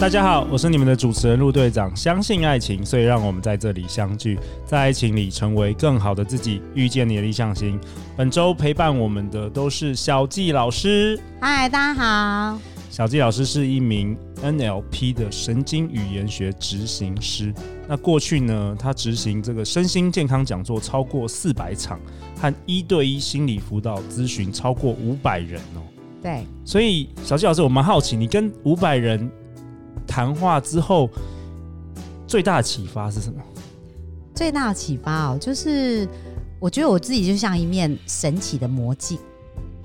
大家好，我是你们的主持人陆队长。相信爱情，所以让我们在这里相聚，在爱情里成为更好的自己，遇见你的理想型。本周陪伴我们的都是小纪老师。嗨，大家好。小纪老师是一名 NLP 的神经语言学执行师。那过去呢，他执行这个身心健康讲座超过四百场，和一对一心理辅导咨询超过五百人哦。对。所以小纪老师，我蛮好奇，你跟五百人。谈话之后，最大的启发是什么？最大的启发哦，就是我觉得我自己就像一面神奇的魔镜，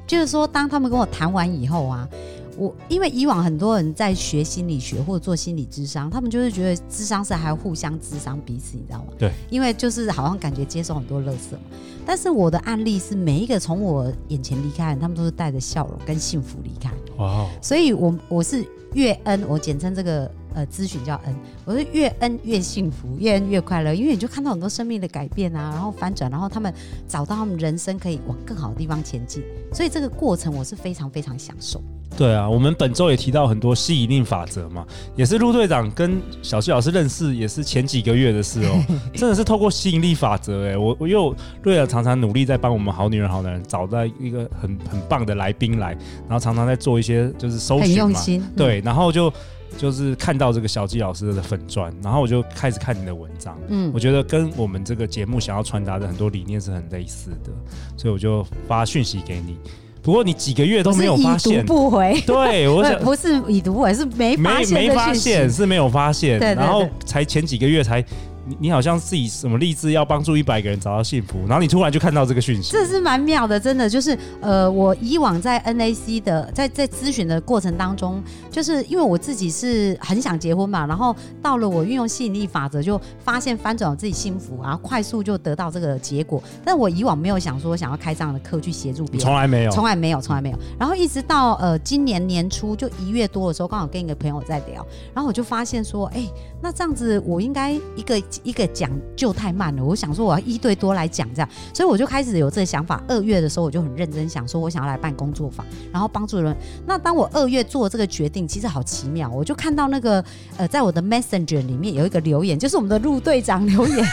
就是说，当他们跟我谈完以后啊，我因为以往很多人在学心理学或者做心理智商，他们就是觉得智商是还要互相智商彼此，你知道吗？对，因为就是好像感觉接受很多垃圾嘛。但是我的案例是每一个从我眼前离开的人，他们都是带着笑容跟幸福离开。哇.所以我我是。月恩，我简称这个呃咨询叫恩，我说越恩越幸福，越恩越快乐，因为你就看到很多生命的改变啊，然后翻转，然后他们找到他们人生可以往更好的地方前进，所以这个过程我是非常非常享受。对啊，我们本周也提到很多吸引力法则嘛，也是陆队长跟小纪老师认识也是前几个月的事哦，真的是透过吸引力法则哎，我我又陆队长常常努力在帮我们好女人好男人找到一个很很棒的来宾来，然后常常在做一些就是搜寻嘛，很用心，对，然后就就是看到这个小纪老师的粉砖，然后我就开始看你的文章，嗯，我觉得跟我们这个节目想要传达的很多理念是很类似的，所以我就发讯息给你。不过你几个月都没有发现，不回。对，我想 不是已读不回，是没发现没没发现，是没有发现。对，对，对，然后才前几个月才。你你好像自己什么励志要帮助一百个人找到幸福，然后你突然就看到这个讯息，这是蛮妙的，真的就是呃，我以往在 NAC 的在在咨询的过程当中，就是因为我自己是很想结婚嘛，然后到了我运用吸引力法则，就发现翻转我自己幸福然后，快速就得到这个结果。但我以往没有想说想要开这样的课去协助别人，从来没有，从来没有，从来没有。然后一直到呃今年年初就一月多的时候，刚好跟一个朋友在聊，然后我就发现说，哎，那这样子我应该一个一个讲。就太慢了，我想说我要一对多来讲这样，所以我就开始有这个想法。二月的时候我就很认真想说，我想要来办工作坊，然后帮助人。那当我二月做这个决定，其实好奇妙，我就看到那个 呃，在我的 Messenger 里面有一个留言，就是我们的陆队长留言，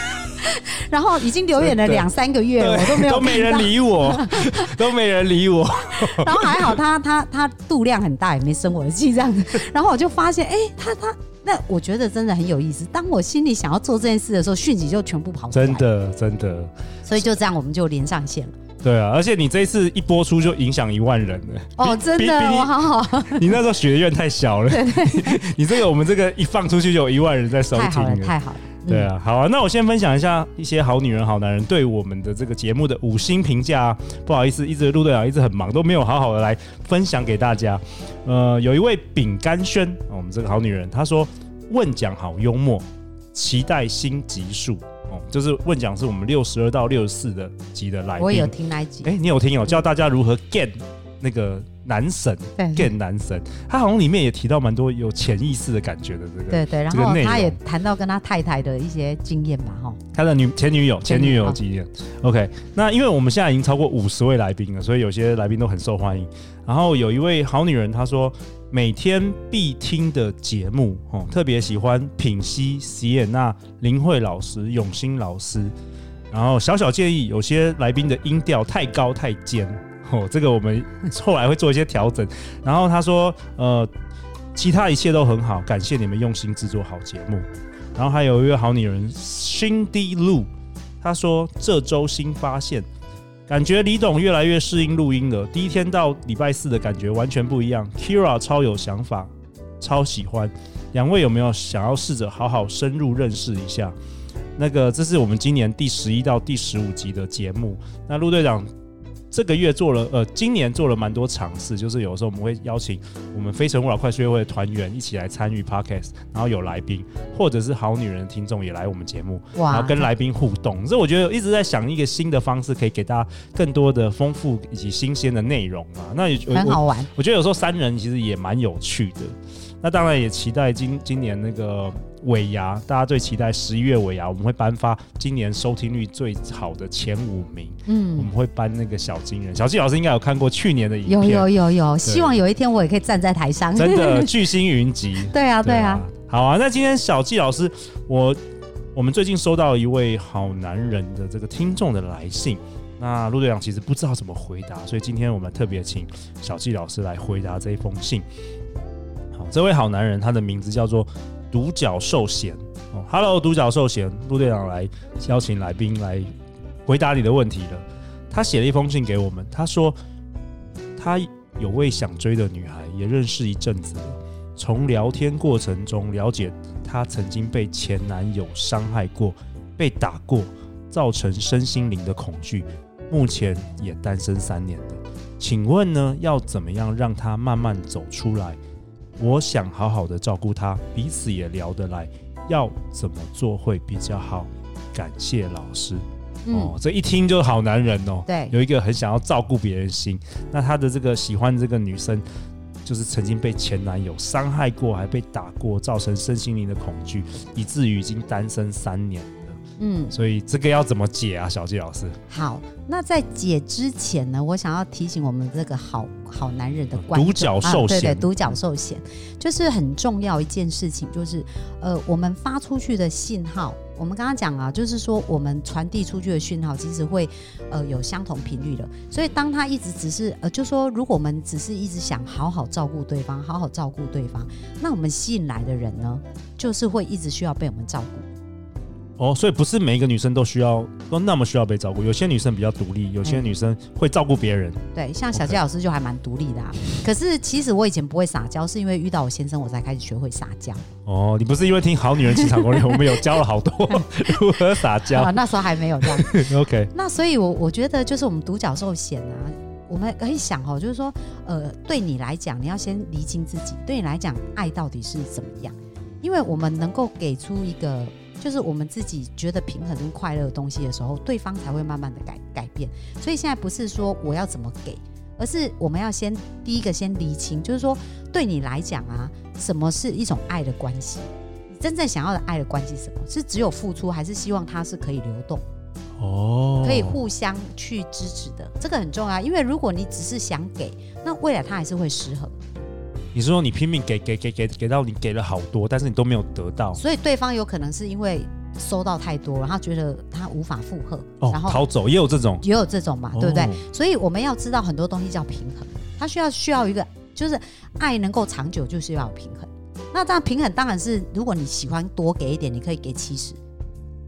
然后已经留言了两三个月了，我都没有，都没人理我，都没人理我。然后还好他他他度量很大，也没生我的气这样子。然后我就发现，哎、欸，他他。那我觉得真的很有意思。当我心里想要做这件事的时候，讯息就全部跑出来。真的，真的。所以就这样，我们就连上线了。对啊，而且你这一次一播出就影响一万人了。哦，真的，我好好。你那时候学院太小了。对对。你这个，我们这个一放出去就有一万人在收听。太好了，太好了。对啊，好啊，那我先分享一下一些好女人、好男人对我们的这个节目的五星评价。不好意思，一直陆队长一直很忙，都没有好好的来分享给大家。呃，有一位饼干轩，我们这个好女人，她说。问讲好幽默，期待新集数哦。就是问讲是我们六十二到六十四的集的来宾，我有听那一集。哎、欸，你有听哦？教大家如何 get 那个男神，gay 男神。他好像里面也提到蛮多有潜意识的感觉的这个。对对，然后他也谈到跟他太太的一些经验吧，哈。他的女前女友前女友经验。OK，那因为我们现在已经超过五十位来宾了，所以有些来宾都很受欢迎。然后有一位好女人，她说。每天必听的节目，哦，特别喜欢品析、席耶娜、林慧老师、永新老师。然后小小建议，有些来宾的音调太高太尖，哦，这个我们后来会做一些调整。然后他说，呃，其他一切都很好，感谢你们用心制作好节目。然后还有一位好女人，Cindy Lu，她说这周新发现。感觉李董越来越适应录音了。第一天到礼拜四的感觉完全不一样。Kira 超有想法，超喜欢。两位有没有想要试着好好深入认识一下？那个，这是我们今年第十一到第十五集的节目。那陆队长这个月做了，呃，今年做了蛮多尝试，就是有时候我们会邀请我们非诚勿扰快速约会的团员一起来参与 podcast，然后有来宾，或者是好女人的听众也来我们节目，哇然后跟来宾互动。所以我觉得一直在想一个新的方式，可以给大家更多的丰富以及新鲜的内容啊。那也很好玩我。我觉得有时候三人其实也蛮有趣的。那当然也期待今今年那个尾牙，大家最期待十一月尾牙，我们会颁发今年收听率最好的前五名。嗯，我们会颁那个小金人，小纪老师应该有看过去年的影片，有有有有，希望有一天我也可以站在台上，真的巨星云集。对啊对啊，对啊，好啊。那今天小纪老师，我我们最近收到一位好男人的这个听众的来信，那陆队长其实不知道怎么回答，所以今天我们特别请小纪老师来回答这一封信。好这位好男人，他的名字叫做独角兽贤。哦，Hello，独角兽贤，陆队长来邀请来宾来回答你的问题了。他写了一封信给我们，他说他有位想追的女孩，也认识一阵子了。从聊天过程中了解，她曾经被前男友伤害过，被打过，造成身心灵的恐惧。目前也单身三年了。请问呢，要怎么样让她慢慢走出来？我想好好的照顾他，彼此也聊得来，要怎么做会比较好？感谢老师。嗯、哦，这一听就是好男人哦。对，有一个很想要照顾别人心。那他的这个喜欢这个女生，就是曾经被前男友伤害过，还被打过，造成身心灵的恐惧，以至于已经单身三年。嗯，所以这个要怎么解啊，小纪老师？好，那在解之前呢，我想要提醒我们这个好好男人的独角兽对对，独角兽险，就是很重要一件事情，就是呃，我们发出去的信号，我们刚刚讲啊，就是说我们传递出去的讯号，其实会呃有相同频率的。所以当他一直只是呃，就说如果我们只是一直想好好照顾对方，好好照顾对方，那我们吸引来的人呢，就是会一直需要被我们照顾。哦，所以不是每一个女生都需要都那么需要被照顾，有些女生比较独立，有些女生会照顾别人。对，像小杰老师就还蛮独立的啊。可是其实我以前不会撒娇，是因为遇到我先生，我才开始学会撒娇。哦，你不是因为听好女人情场攻略，我们有教了好多 如何撒娇。啊，那时候还没有这样。OK。那所以我，我我觉得就是我们独角兽险啊，我们可以想哦，就是说，呃，对你来讲，你要先厘清自己，对你来讲，爱到底是怎么样？因为我们能够给出一个。就是我们自己觉得平衡跟快乐的东西的时候，对方才会慢慢的改改变。所以现在不是说我要怎么给，而是我们要先第一个先厘清，就是说对你来讲啊，什么是一种爱的关系？你真正想要的爱的关系是什么？是只有付出，还是希望它是可以流动？哦，可以互相去支持的，这个很重要。因为如果你只是想给，那未来它还是会失衡。你是说你拼命给给给给给到你给了好多，但是你都没有得到，所以对方有可能是因为收到太多，然后觉得他无法负荷，哦、然后逃走也有这种，也有这种嘛，对不对？哦、所以我们要知道很多东西叫平衡，它需要需要一个，就是爱能够长久，就是要有平衡。那这样平衡当然是，如果你喜欢多给一点，你可以给七十，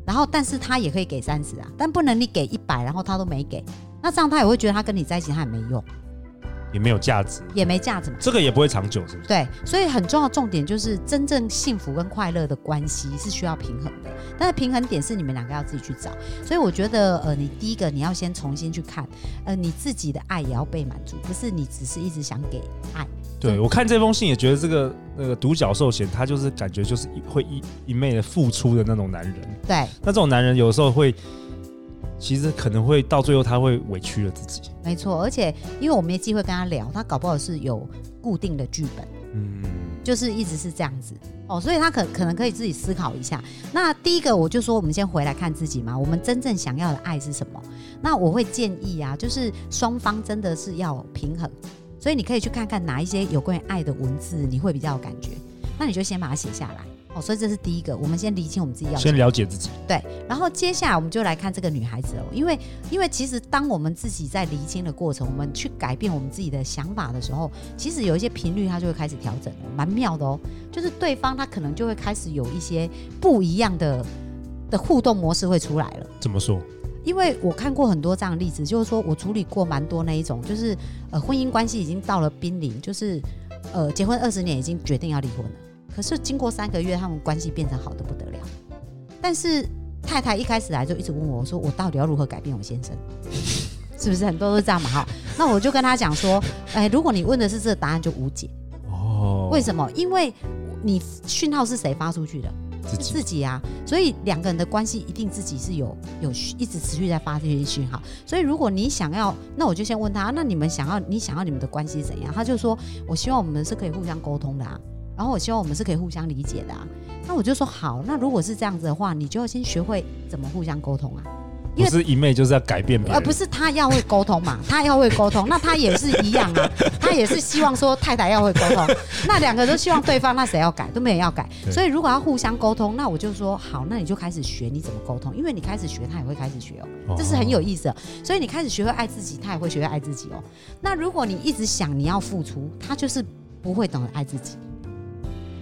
然后但是他也可以给三十啊，但不能你给一百，然后他都没给，那这样他也会觉得他跟你在一起他也没用。也没有价值，也没价值嘛，这个也不会长久，是不是？对，所以很重要的重点就是真正幸福跟快乐的关系是需要平衡的，但是平衡点是你们两个要自己去找。所以我觉得，呃，你第一个你要先重新去看，呃，你自己的爱也要被满足，不是你只是一直想给爱。对，我看这封信也觉得这个那个独角兽险他就是感觉就是会一一昧的付出的那种男人。对，那这种男人有时候会。其实可能会到最后，他会委屈了自己。没错，而且因为我没机会跟他聊，他搞不好是有固定的剧本，嗯，就是一直是这样子哦，所以他可可能可以自己思考一下。那第一个，我就说我们先回来看自己嘛，我们真正想要的爱是什么？那我会建议啊，就是双方真的是要平衡，所以你可以去看看哪一些有关于爱的文字，你会比较有感觉。那你就先把它写下来。哦，所以这是第一个，我们先厘清我们自己要先了解自己。对，然后接下来我们就来看这个女孩子哦，因为因为其实当我们自己在厘清的过程，我们去改变我们自己的想法的时候，其实有一些频率它就会开始调整，蛮妙的哦。就是对方他可能就会开始有一些不一样的的互动模式会出来了。怎么说？因为我看过很多这样的例子，就是说我处理过蛮多那一种，就是呃婚姻关系已经到了濒临，就是呃结婚二十年已经决定要离婚了。可是经过三个月，他们关系变成好的不得了。但是太太一开始来就一直问我，我说我到底要如何改变我先生？是不是很多都是这样嘛？哈，那我就跟他讲说，哎，如果你问的是这个答案，就无解。哦，为什么？因为你讯号是谁发出去的？自己，自己啊，所以两个人的关系一定自己是有有一直持续在发这些讯号。所以如果你想要，那我就先问他，那你们想要，你想要你们的关系怎样？他就说，我希望我们是可以互相沟通的啊，然后我希望我们是可以互相理解的啊。那我就说好，那如果是这样子的话，你就要先学会怎么互相沟通啊。不是一昧就是要改变别人，而不是他要会沟通嘛，他要会沟通，那他也是一样啊，他也是希望说太太要会沟通，那两个都希望对方，那谁要改都没人要改，所以如果要互相沟通，那我就说好，那你就开始学你怎么沟通，因为你开始学，他也会开始学哦，这是很有意思的，所以你开始学会爱自己，他也会学会爱自己哦。那如果你一直想你要付出，他就是不会懂得爱自己，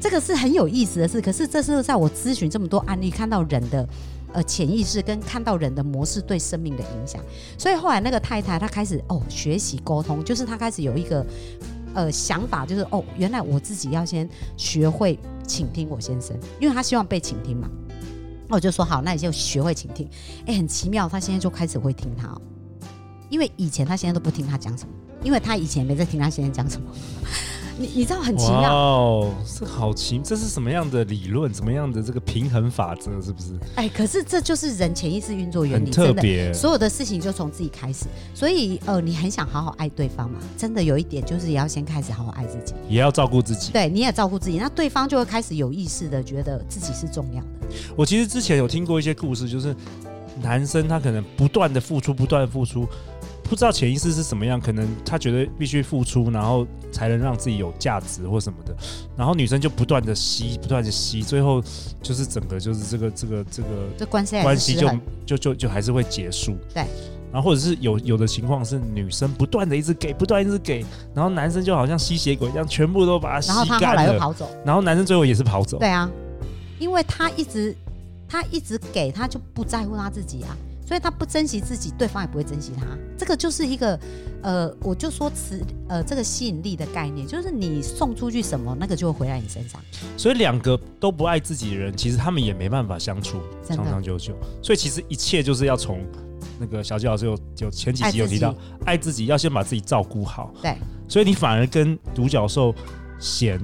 这个是很有意思的事，可是这是在我咨询这么多案例看到人的。呃，潜意识跟看到人的模式对生命的影响，所以后来那个太太她开始哦学习沟通，就是她开始有一个呃想法，就是哦原来我自己要先学会倾听我先生，因为她希望被倾听嘛。那我就说好，那你就学会倾听。哎，很奇妙，她现在就开始会听他哦，因为以前她现在都不听他讲什么，因为她以前没在听他现在讲什么。你你知道很奇妙哦，这好奇，这是什么样的理论？什么样的这个平衡法则？是不是？哎，可是这就是人潜意识运作原理，特别。所有的事情就从自己开始，所以呃，你很想好好爱对方嘛？真的有一点就是也要先开始好好爱自己，也要照顾自己。对，你也照顾自己，那对方就会开始有意识的觉得自己是重要的。我其实之前有听过一些故事，就是男生他可能不断的付出，不断的付出。不知道潜意识是什么样，可能他觉得必须付出，然后才能让自己有价值或什么的，然后女生就不断的吸，不断的吸，最后就是整个就是这个这个这个这关系关系就就就就还是会结束。对，然后或者是有有的情况是女生不断的一直给，不断一直给，然后男生就好像吸血鬼一样，全部都把它吸干了，然后他后来又跑走，然后男生最后也是跑走。对啊，因为他一直他一直给，他就不在乎他自己啊。所以他不珍惜自己，对方也不会珍惜他。这个就是一个，呃，我就说磁，呃，这个吸引力的概念，就是你送出去什么，那个就会回来你身上。所以两个都不爱自己的人，其实他们也没办法相处长长久久。所以其实一切就是要从那个小纪老师有有前几集有提到，爱自己要先把自己照顾好。对。所以你反而跟独角兽贤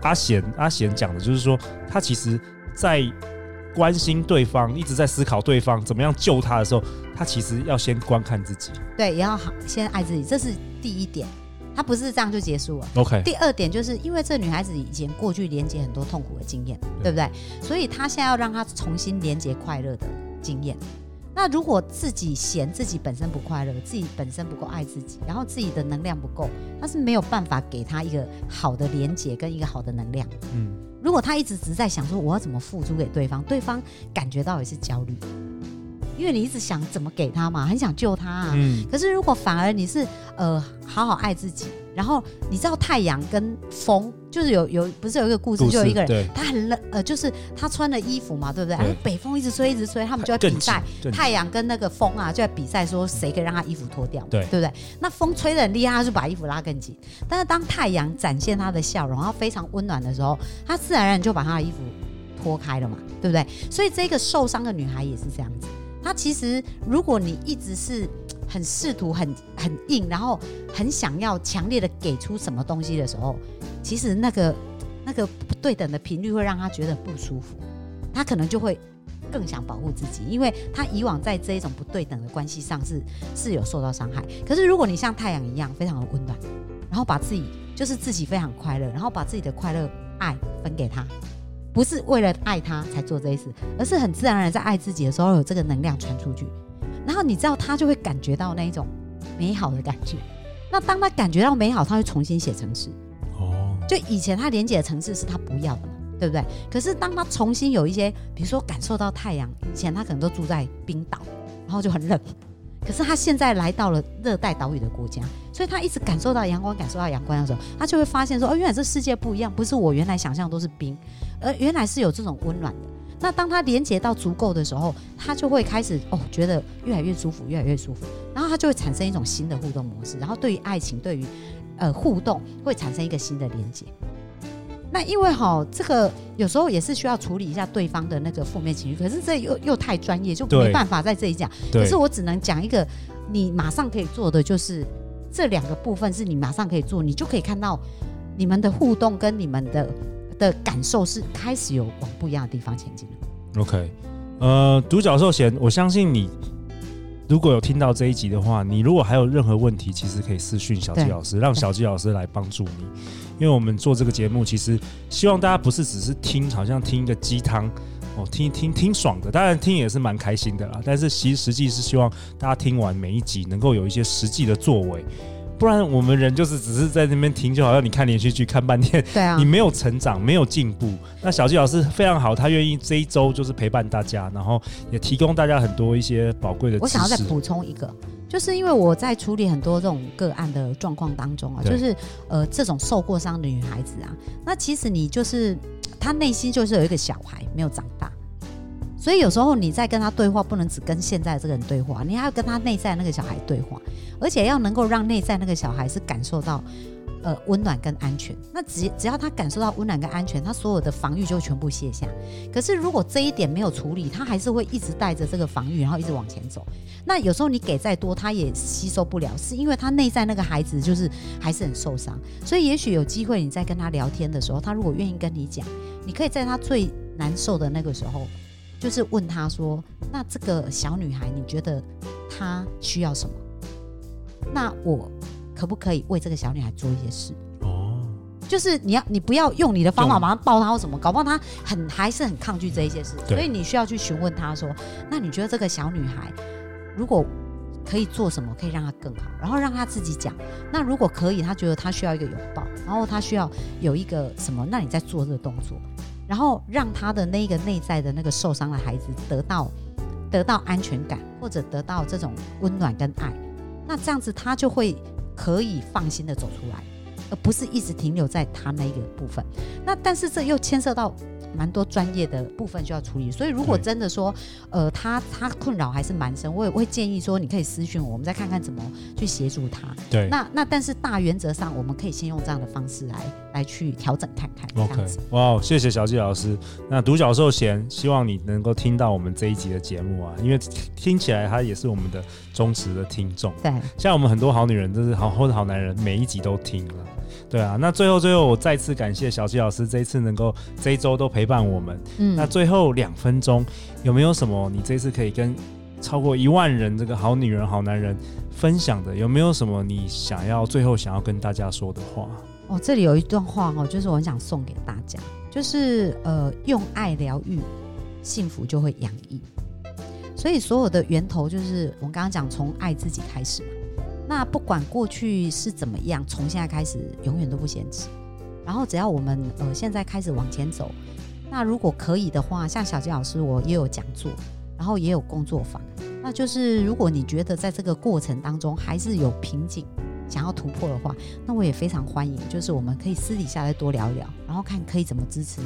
阿贤阿贤讲的就是说，他其实，在。关心对方，一直在思考对方怎么样救他的时候，他其实要先观看自己，对，也要好先爱自己，这是第一点。他不是这样就结束了。OK。第二点就是因为这女孩子以前过去连接很多痛苦的经验，对，对不对？所以她现在要让她重新连接快乐的经验。那如果自己嫌自己本身不快乐，自己本身不够爱自己，然后自己的能量不够，她是没有办法给她一个好的连接跟一个好的能量。嗯。如果他一直只在想说我要怎么付出给对方，对方感觉到也是焦虑，因为你一直想怎么给他嘛，很想救他啊。嗯。可是如果反而你是呃好好爱自己。然后你知道太阳跟风，就是有有不是有一个故事，就有一个人他很冷，呃，就是他穿了衣服嘛，对不对？对，北风一直吹一直吹，他们就在比赛，太阳跟那个风啊就在比赛，说谁可以让他衣服脱掉，对，对不对？那风吹得很厉害，他就把衣服拉更紧。但是当太阳展现他的笑容，然后非常温暖的时候，他自然而然就把他的衣服脱开了嘛，对不对？所以这个受伤的女孩也是这样子。他其实如果你一直是。很试图很很硬，然后很想要强烈的给出什么东西的时候，其实那个那个不对等的频率会让他觉得不舒服，他可能就会更想保护自己，因为他以往在这一种不对等的关系上是是有受到伤害。可是如果你像太阳一样非常的温暖，然后把自己就是自己非常快乐，然后把自己的快乐爱分给他，不是为了爱他才做这些事，而是很自然而然在爱自己的时候有这个能量传出去。然后你知道他就会感觉到那一种美好的感觉。那当他感觉到美好，他会重新写程式。哦。就以前他连接的城市是他不要的嘛，对不对？可是当他重新有一些，比如说感受到太阳，以前他可能都住在冰岛，然后就很冷。可是他现在来到了热带岛屿的国家，所以他一直感受到阳光，感受到阳光的时候，他就会发现说：哦，原来这世界不一样，不是我原来想象都是冰，而原来是有这种温暖的。那当他连接到足够的时候，他就会开始哦，觉得越来越舒服，越来越舒服。然后他就会产生一种新的互动模式，然后对于爱情，对于呃互动，会产生一个新的连接。那因为哈、哦，这个有时候也是需要处理一下对方的那个负面情绪，可是这又又太专业，就没办法在这里讲。可是我只能讲一个你马上可以做的就是这两个部分是你马上可以做，你就可以看到你们的互动跟你们的的感受是开始有往不一样的地方前进了。OK，呃，独角兽贤，我相信你如果有听到这一集的话，你如果还有任何问题，其实可以私讯小纪老师，让小纪老师来帮助你。因为我们做这个节目，其实希望大家不是只是听，好像听一个鸡汤。哦，听听听爽的，当然听也是蛮开心的啦。但是其实实际是希望大家听完每一集能够有一些实际的作为，不然我们人就是只是在那边听，就好像你看连续剧看半天，对啊，你没有成长，没有进步。那小纪老师非常好，他愿意这一周就是陪伴大家，然后也提供大家很多一些宝贵的。我想要再补充一个，就是因为我在处理很多这种个案的状况当中啊，就是呃这种受过伤的女孩子啊，那其实你就是。她内心就是有一个小孩没有长大，所以有时候你在跟他对话，不能只跟现在这个人对话，你还要跟他内在那个小孩对话，而且要能够让内在那个小孩是感受到呃温暖跟安全。那只只要他感受到温暖跟安全，他所有的防御就全部卸下。可是如果这一点没有处理，他还是会一直带着这个防御，然后一直往前走。那有时候你给再多，他也吸收不了，是因为他内在那个孩子就是还是很受伤。所以也许有机会你在跟他聊天的时候，他如果愿意跟你讲，你可以在他最难受的那个时候，就是问他说：“那这个小女孩，你觉得她需要什么？那我可不可以为这个小女孩做一些事？”哦，就是你要你不要用你的方法马上抱她或什么，搞不好她很还是很抗拒这一些事，所以你需要去询问她说：“那你觉得这个小女孩？”如果可以做什么，可以让他更好，然后让他自己讲。那如果可以，他觉得他需要一个拥抱，然后他需要有一个什么，那你再做这个动作，然后让他的那个内在的那个受伤的孩子得到得到安全感，或者得到这种温暖跟爱。那这样子他就会可以放心的走出来，而不是一直停留在他那个部分。那但是这又牵涉到。蛮多专业的部分需要处理，所以如果真的说，呃，他他困扰还是蛮深，我也会建议说，你可以私讯我，我们再看看怎么去协助他。对，那那但是大原则上，我们可以先用这样的方式来来去调整看看。OK，哇，wow，谢谢小纪老师。那独角兽贤，希望你能够听到我们这一集的节目啊，因为听起来他也是我们的忠实的听众。对，像我们很多好女人，都是好或者好男人，每一集都听了。对啊，那最后最后我再次感谢小纪老师这一次能够这一周都陪伴我们。嗯，那最后两分钟有没有什么你这一次可以跟超过一万人这个好女人好男人分享的？有没有什么你想要最后想要跟大家说的话？哦，这里有一段话哦，就是我很想送给大家，就是呃，用爱疗愈，幸福就会洋溢。所以所有的源头就是我们刚刚讲从爱自己开始嘛。那不管过去是怎么样，从现在开始永远都不嫌迟。然后只要我们呃现在开始往前走，那如果可以的话，像小杰老师我也有讲座，然后也有工作坊。那就是如果你觉得在这个过程当中还是有瓶颈，想要突破的话，那我也非常欢迎，就是我们可以私底下再多聊一聊，然后看可以怎么支持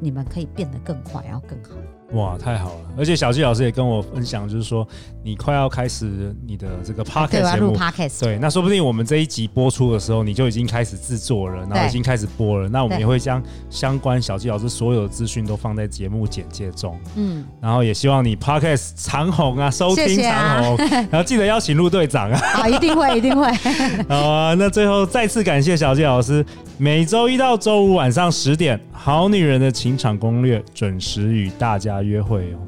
你们，可以变得更快，然后更好。哇，太好了！而且小纪老师也跟我分享，就是说你快要开始你的这个 podcast 节目，对，那说不定我们这一集播出的时候，你就已经开始制作了，然后已经开始播了。那我们也会将相关小纪老师所有的资讯都放在节目简介中。嗯，然后也希望你 podcast 长红啊，收听长红，谢谢啊、然后记得邀请陆队长啊，好，一定会，一定会。好啊，那最后再次感谢小纪老师。每周一到周五晚上十点，《好女人的情场攻略》准时与大家约会哦。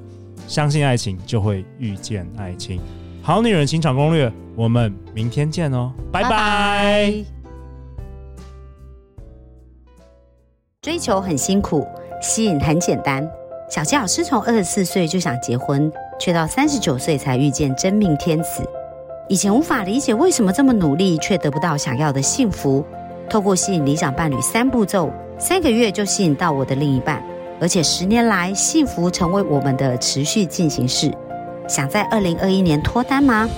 相信爱情，就会遇见爱情。《好女人情场攻略》，我们明天见哦，拜拜。追求很辛苦，吸引很简单。小纪老师从二十四岁就想结婚，却到三十九岁才遇见真命天子。以前无法理解为什么这么努力，却得不到想要的幸福。透过吸引理想伴侣三步骤，三个月就吸引到我的另一半，而且十年来幸福成为我们的持续进行式。想在二零二一年脱单吗？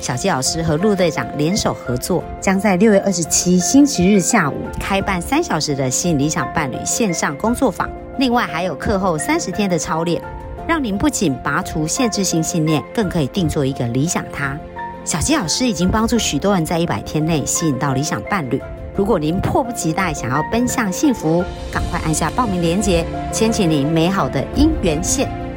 小纪老师和陆队长联手合作，将在六月二十七星期日下午开办三小时的吸引理想伴侣线上工作坊，另外还有课后三十天的操练，让您不仅拔除限制性信念，更可以定做一个理想他。小纪老师已经帮助许多人在一百天内吸引到理想伴侣。如果您迫不及待想要奔向幸福，赶快按下报名链接，牵起您美好的姻缘线。